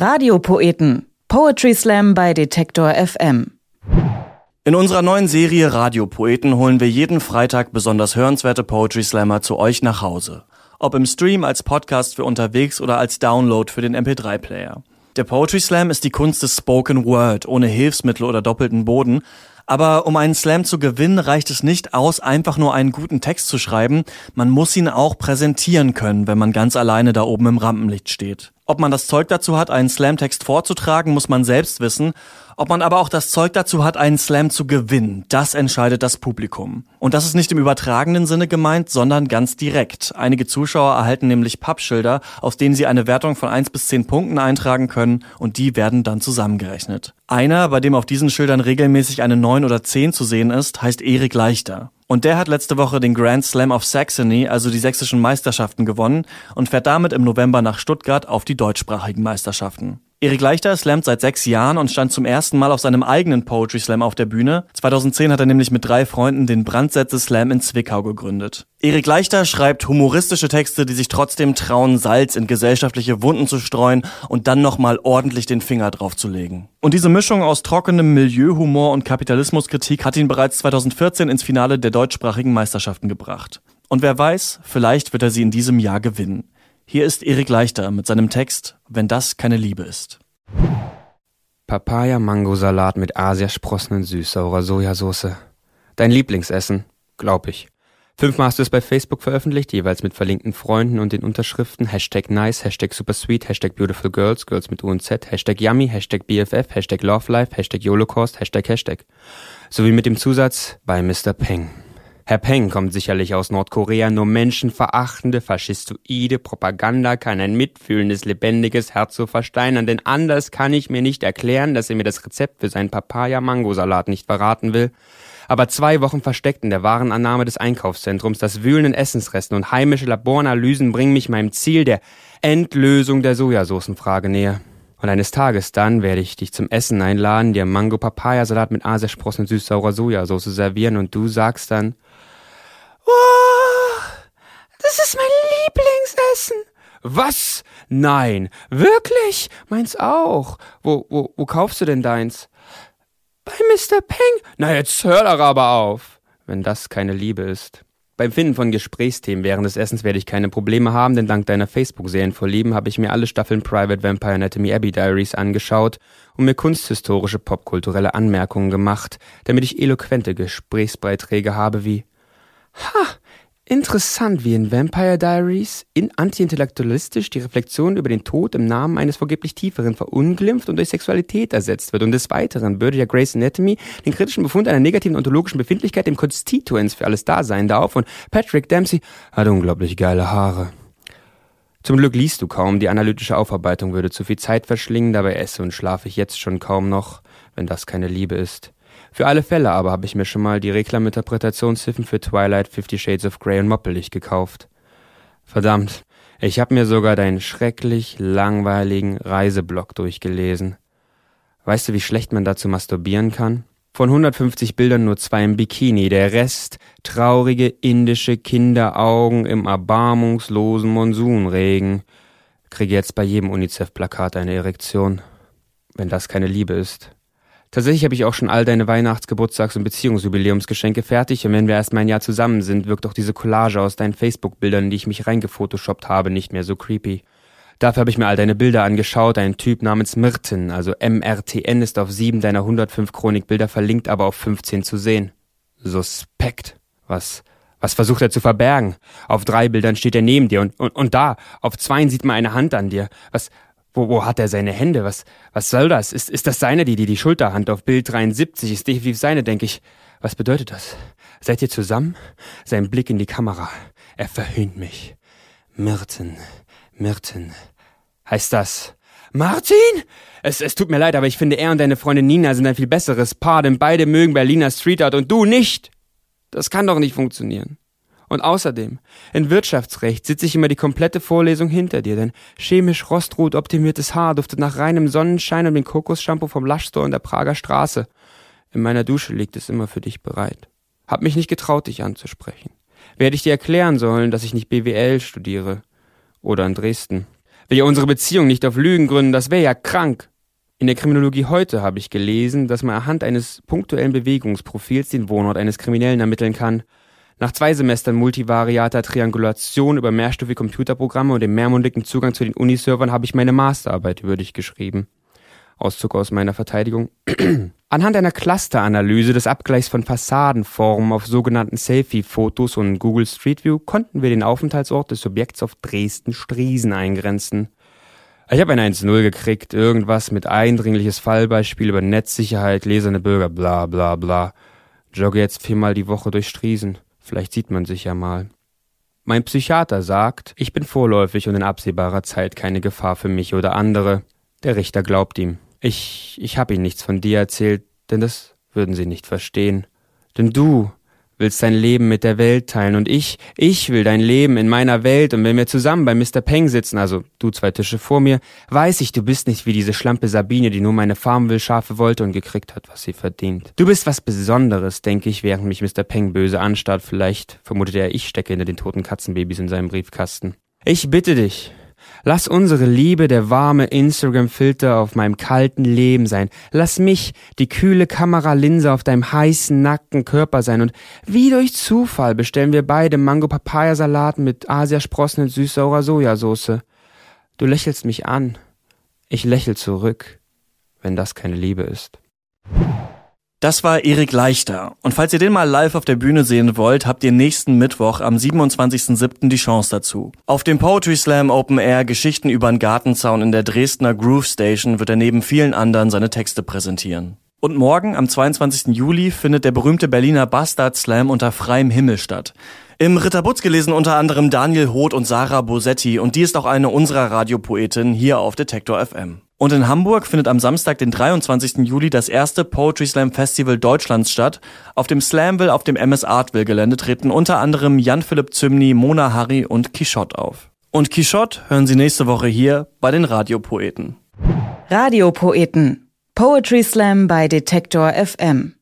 Radiopoeten. Poetry Slam bei Detektor FM. In unserer neuen Serie Radiopoeten holen wir jeden Freitag besonders hörenswerte Poetry Slammer zu euch nach Hause. Ob im Stream, als Podcast für unterwegs oder als Download für den MP3-Player. Der Poetry Slam ist die Kunst des Spoken Word, ohne Hilfsmittel oder doppelten Boden. Aber um einen Slam zu gewinnen, reicht es nicht aus, einfach nur einen guten Text zu schreiben. Man muss ihn auch präsentieren können, wenn man ganz alleine da oben im Rampenlicht steht. Ob man das Zeug dazu hat, einen Slam-Text vorzutragen, muss man selbst wissen. Ob man aber auch das Zeug dazu hat, einen Slam zu gewinnen, das entscheidet das Publikum. Und das ist nicht im übertragenen Sinne gemeint, sondern ganz direkt. Einige Zuschauer erhalten nämlich Pappschilder, aus denen sie eine Wertung von 1 bis 10 Punkten eintragen können und die werden dann zusammengerechnet. Einer, bei dem auf diesen Schildern regelmäßig eine 9 oder 10 zu sehen ist, heißt Erik Leichter. Und der hat letzte Woche den Grand Slam of Saxony, also die sächsischen Meisterschaften, gewonnen und fährt damit im November nach Stuttgart auf die deutschsprachigen Meisterschaften. Erik Leichter slammt seit sechs Jahren und stand zum ersten Mal auf seinem eigenen Poetry Slam auf der Bühne. 2010 hat er nämlich mit drei Freunden den Brandsätze Slam in Zwickau gegründet. Erik Leichter schreibt humoristische Texte, die sich trotzdem trauen, Salz in gesellschaftliche Wunden zu streuen und dann nochmal ordentlich den Finger draufzulegen. Und diese Mischung aus trockenem Milieuhumor und Kapitalismuskritik hat ihn bereits 2014 ins Finale der deutschsprachigen Meisterschaften gebracht. Und wer weiß, vielleicht wird er sie in diesem Jahr gewinnen. Hier ist Erik Leichter mit seinem Text Wenn das keine Liebe ist. Papaya-Mango-Salat mit Asiasprossen in süß-saurer Sojasauce. Dein Lieblingsessen, glaub ich. Fünfmal hast du es bei Facebook veröffentlicht, jeweils mit verlinkten Freunden und den Unterschriften Hashtag nice, Hashtag supersweet, Hashtag beautiful girls, girls mit U und Z, Hashtag yummy, Hashtag BFF, Hashtag lovelife, Hashtag Holocaust, Hashtag Hashtag. Sowie mit dem Zusatz bei Mr. Peng. Herr Peng kommt sicherlich aus Nordkorea, nur menschenverachtende, faschistoide Propaganda kann ein mitfühlendes, lebendiges Herz so versteinern, denn anders kann ich mir nicht erklären, dass er mir das Rezept für seinen Papaya-Mango-Salat nicht verraten will. Aber zwei Wochen versteckt in der Warenannahme des Einkaufszentrums, das wühlenden Essensresten und heimische Laboranalysen bringen mich meinem Ziel der Endlösung der Sojasoßenfrage näher. Und eines Tages dann werde ich dich zum Essen einladen, dir Mango-Papaya-Salat mit und süß-saurer Sojasauce servieren und du sagst dann, Wow, das ist mein Lieblingsessen. Was? Nein, wirklich? Meins auch. Wo, wo, wo kaufst du denn deins? Bei Mr. Peng. Na, jetzt hör doch aber auf. Wenn das keine Liebe ist. Beim Finden von Gesprächsthemen während des Essens werde ich keine Probleme haben, denn dank deiner Facebook-Serienvorlieben habe ich mir alle Staffeln Private Vampire Anatomy Abbey Diaries angeschaut und mir kunsthistorische popkulturelle Anmerkungen gemacht, damit ich eloquente Gesprächsbeiträge habe wie Ha, interessant, wie in Vampire Diaries in antiintellektualistisch die Reflexion über den Tod im Namen eines vorgeblich Tieferen verunglimpft und durch Sexualität ersetzt wird. Und des Weiteren würde ja Grey's Anatomy den kritischen Befund einer negativen ontologischen Befindlichkeit dem Konstituens für alles Dasein auf und Patrick Dempsey hat unglaublich geile Haare. Zum Glück liest du kaum, die analytische Aufarbeitung würde zu viel Zeit verschlingen, dabei esse und schlafe ich jetzt schon kaum noch, wenn das keine Liebe ist. Für alle Fälle aber habe ich mir schon mal die Reklaminterpretationshilfen für Twilight, Fifty Shades of Grey und Moppelig gekauft. Verdammt, ich habe mir sogar deinen schrecklich langweiligen Reiseblog durchgelesen. Weißt du, wie schlecht man dazu masturbieren kann? Von 150 Bildern nur zwei im Bikini, der Rest traurige indische Kinderaugen im erbarmungslosen Monsunregen. Kriege jetzt bei jedem UNICEF-Plakat eine Erektion. Wenn das keine Liebe ist. Tatsächlich habe ich auch schon all deine Weihnachts-, Geburtstags- und Beziehungsjubiläumsgeschenke fertig und wenn wir erst mal ein Jahr zusammen sind, wirkt auch diese Collage aus deinen Facebook-Bildern, die ich mich reingefotoshoppt habe, nicht mehr so creepy. Dafür habe ich mir all deine Bilder angeschaut. Ein Typ namens Mirten, also MRTN, ist auf sieben deiner 105 Chronikbilder verlinkt, aber auf 15 zu sehen. Suspekt. Was, was versucht er zu verbergen? Auf drei Bildern steht er neben dir und, und, und da, auf zweien sieht man eine Hand an dir. Was, wo, wo hat er seine Hände? Was, was soll das? Ist, ist das seine, die, die, die Schulterhand auf Bild 73? Ist definitiv seine, denke ich. Was bedeutet das? Seid ihr zusammen? Sein Blick in die Kamera. Er verhöhnt mich. Myrten, Myrten. Heißt das? Martin? Es, es tut mir leid, aber ich finde, er und deine Freundin Nina sind ein viel besseres Paar, denn beide mögen Berliner Street Art und du nicht. Das kann doch nicht funktionieren. Und außerdem, in Wirtschaftsrecht sitze ich immer die komplette Vorlesung hinter dir, denn chemisch rostrot optimiertes Haar duftet nach reinem Sonnenschein und dem Kokosshampoo vom Lush in der Prager Straße. In meiner Dusche liegt es immer für dich bereit. Hab mich nicht getraut, dich anzusprechen. Werde ich dir erklären sollen, dass ich nicht BWL studiere? Oder in Dresden? Will ja unsere Beziehung nicht auf Lügen gründen, das wäre ja krank. In der Kriminologie heute habe ich gelesen, dass man anhand eines punktuellen Bewegungsprofils den Wohnort eines Kriminellen ermitteln kann. Nach zwei Semestern multivariater Triangulation über mehrstufige Computerprogramme und dem mehrmundigen Zugang zu den Uniservern habe ich meine Masterarbeit würdig geschrieben. Auszug aus meiner Verteidigung. Anhand einer Clusteranalyse des Abgleichs von Fassadenformen auf sogenannten Selfie-Fotos und Google Street View konnten wir den Aufenthaltsort des Subjekts auf Dresden-Striesen eingrenzen. Ich habe ein 1-0 gekriegt, irgendwas mit eindringliches Fallbeispiel über Netzsicherheit, leserne Bürger, bla bla bla. Jogge jetzt viermal die Woche durch Striesen. Vielleicht sieht man sich ja mal. Mein Psychiater sagt, ich bin vorläufig und in absehbarer Zeit keine Gefahr für mich oder andere. Der Richter glaubt ihm. Ich, ich hab ihnen nichts von dir erzählt, denn das würden sie nicht verstehen. Denn du willst dein Leben mit der Welt teilen und ich, ich will dein Leben in meiner Welt und wenn wir zusammen bei Mr. Peng sitzen, also du zwei Tische vor mir, weiß ich, du bist nicht wie diese schlampe Sabine, die nur meine Farmwillschafe wollte und gekriegt hat, was sie verdient. Du bist was Besonderes, denke ich, während mich Mr. Peng böse anstarrt. Vielleicht vermutet er, ich stecke hinter den toten Katzenbabys in seinem Briefkasten. Ich bitte dich, Lass unsere Liebe der warme Instagram-Filter auf meinem kalten Leben sein. Lass mich die kühle Kameralinse auf deinem heißen, nackten Körper sein. Und wie durch Zufall bestellen wir beide Mango-Papaya-Salat mit Asiasprossen in süß-saurer Sojasauce. Du lächelst mich an. Ich lächel zurück, wenn das keine Liebe ist. Das war Erik Leichter. Und falls ihr den mal live auf der Bühne sehen wollt, habt ihr nächsten Mittwoch am 27.07. die Chance dazu. Auf dem Poetry Slam Open Air Geschichten über einen Gartenzaun in der Dresdner Groove Station wird er neben vielen anderen seine Texte präsentieren. Und morgen, am 22. Juli, findet der berühmte Berliner Bastard Slam unter freiem Himmel statt. Im Ritterbutz gelesen unter anderem Daniel Hoth und Sarah Bosetti und die ist auch eine unserer Radiopoeten hier auf Detektor FM. Und in Hamburg findet am Samstag, den 23. Juli, das erste Poetry Slam Festival Deutschlands statt. Auf dem Slamville auf dem MS Artville Gelände treten unter anderem Jan-Philipp Zymny, Mona Harry und Quichotte auf. Und Quichotte hören Sie nächste Woche hier bei den Radiopoeten. Radiopoeten. Poetry Slam bei Detektor FM.